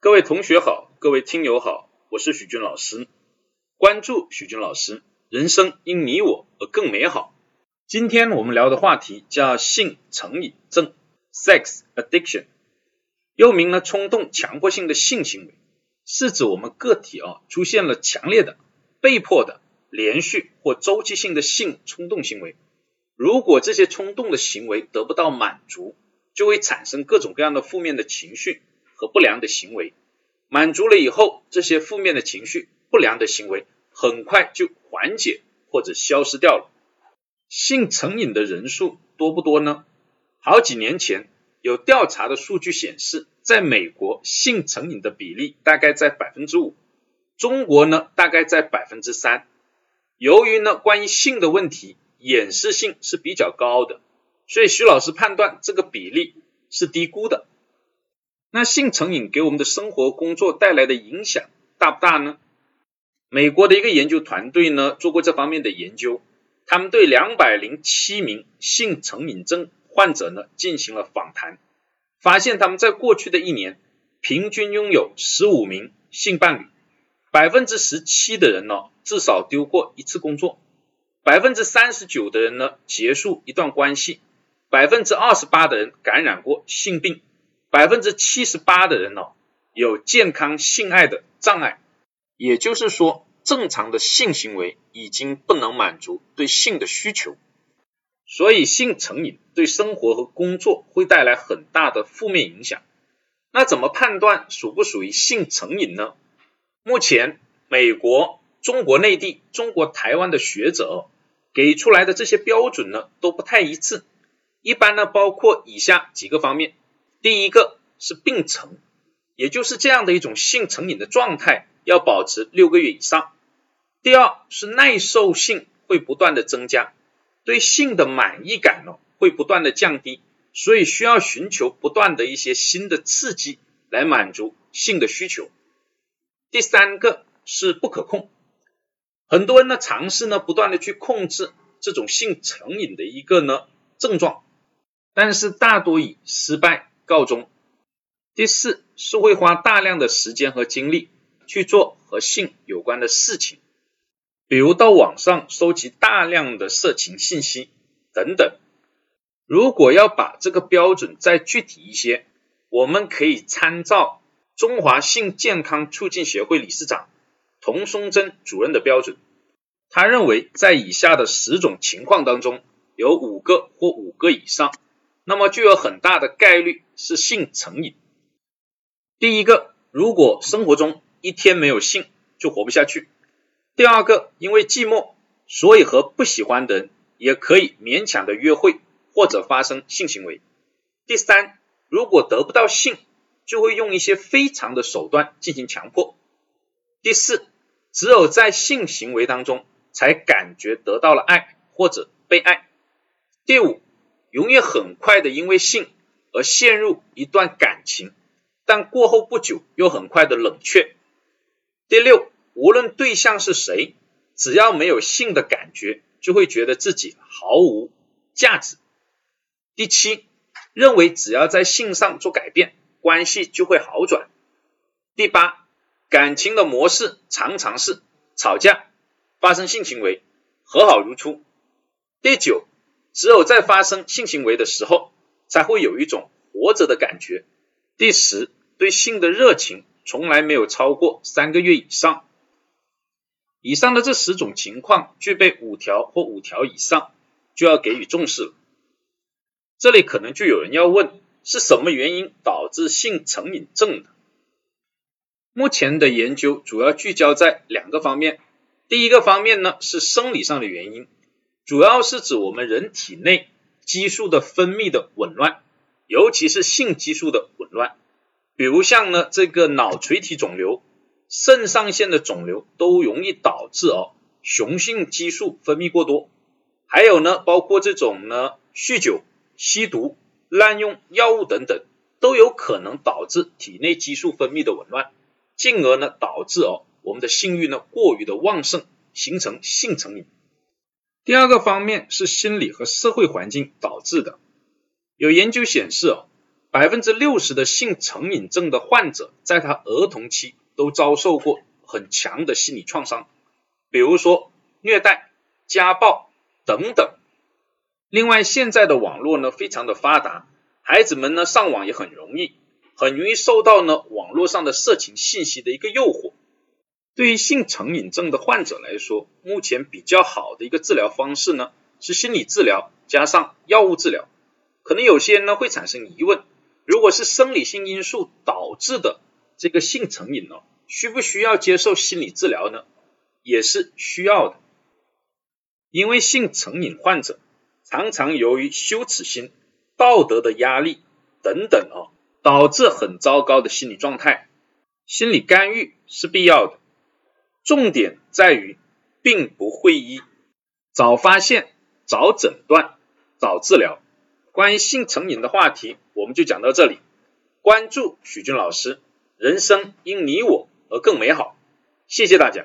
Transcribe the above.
各位同学好，各位听友好，我是许军老师。关注许军老师，人生因你我而更美好。今天我们聊的话题叫性成瘾症 （sex addiction），又名呢冲动强迫性的性行为，是指我们个体啊出现了强烈的、被迫的、连续或周期性的性冲动行为。如果这些冲动的行为得不到满足，就会产生各种各样的负面的情绪和不良的行为。满足了以后，这些负面的情绪、不良的行为很快就缓解或者消失掉了。性成瘾的人数多不多呢？好几年前有调查的数据显示，在美国性成瘾的比例大概在百分之五，中国呢大概在百分之三。由于呢关于性的问题掩饰性是比较高的。所以徐老师判断这个比例是低估的。那性成瘾给我们的生活工作带来的影响大不大呢？美国的一个研究团队呢做过这方面的研究，他们对两百零七名性成瘾症患者呢进行了访谈，发现他们在过去的一年平均拥有十五名性伴侣，百分之十七的人呢至少丢过一次工作，百分之三十九的人呢结束一段关系。百分之二十八的人感染过性病，百分之七十八的人呢有健康性爱的障碍，也就是说，正常的性行为已经不能满足对性的需求，所以性成瘾对生活和工作会带来很大的负面影响。那怎么判断属不属于性成瘾呢？目前，美国、中国内地、中国台湾的学者给出来的这些标准呢都不太一致。一般呢，包括以下几个方面。第一个是病程，也就是这样的一种性成瘾的状态要保持六个月以上。第二是耐受性会不断的增加，对性的满意感呢会不断的降低，所以需要寻求不断的一些新的刺激来满足性的需求。第三个是不可控，很多人呢尝试呢不断的去控制这种性成瘾的一个呢症状。但是大多以失败告终。第四是会花大量的时间和精力去做和性有关的事情，比如到网上收集大量的色情信息等等。如果要把这个标准再具体一些，我们可以参照中华性健康促进协会理事长童松珍主任的标准，他认为在以下的十种情况当中，有五个或五个以上。那么就有很大的概率是性成瘾。第一个，如果生活中一天没有性就活不下去；第二个，因为寂寞，所以和不喜欢的人也可以勉强的约会或者发生性行为；第三，如果得不到性，就会用一些非常的手段进行强迫；第四，只有在性行为当中才感觉得到了爱或者被爱；第五。容易很快的因为性而陷入一段感情，但过后不久又很快的冷却。第六，无论对象是谁，只要没有性的感觉，就会觉得自己毫无价值。第七，认为只要在性上做改变，关系就会好转。第八，感情的模式常常是吵架、发生性行为、和好如初。第九。只有在发生性行为的时候，才会有一种活着的感觉。第十，对性的热情从来没有超过三个月以上。以上的这十种情况具备五条或五条以上，就要给予重视了。这里可能就有人要问，是什么原因导致性成瘾症的？目前的研究主要聚焦在两个方面。第一个方面呢，是生理上的原因。主要是指我们人体内激素的分泌的紊乱，尤其是性激素的紊乱，比如像呢这个脑垂体肿瘤、肾上腺的肿瘤都容易导致哦雄性激素分泌过多，还有呢包括这种呢酗酒、吸毒、滥用药物等等，都有可能导致体内激素分泌的紊乱，进而呢导致哦我们的性欲呢过于的旺盛，形成性成瘾。第二个方面是心理和社会环境导致的。有研究显示，哦，百分之六十的性成瘾症的患者在他儿童期都遭受过很强的心理创伤，比如说虐待、家暴等等。另外，现在的网络呢非常的发达，孩子们呢上网也很容易，很容易受到呢网络上的色情信息的一个诱惑。对于性成瘾症的患者来说，目前比较好的一个治疗方式呢是心理治疗加上药物治疗。可能有些人呢会产生疑问，如果是生理性因素导致的这个性成瘾呢，需不需要接受心理治疗呢？也是需要的，因为性成瘾患者常常由于羞耻心、道德的压力等等啊，导致很糟糕的心理状态，心理干预是必要的。重点在于病不会医，早发现、早诊断、早治疗。关于性成瘾的话题，我们就讲到这里。关注许军老师，人生因你我而更美好。谢谢大家。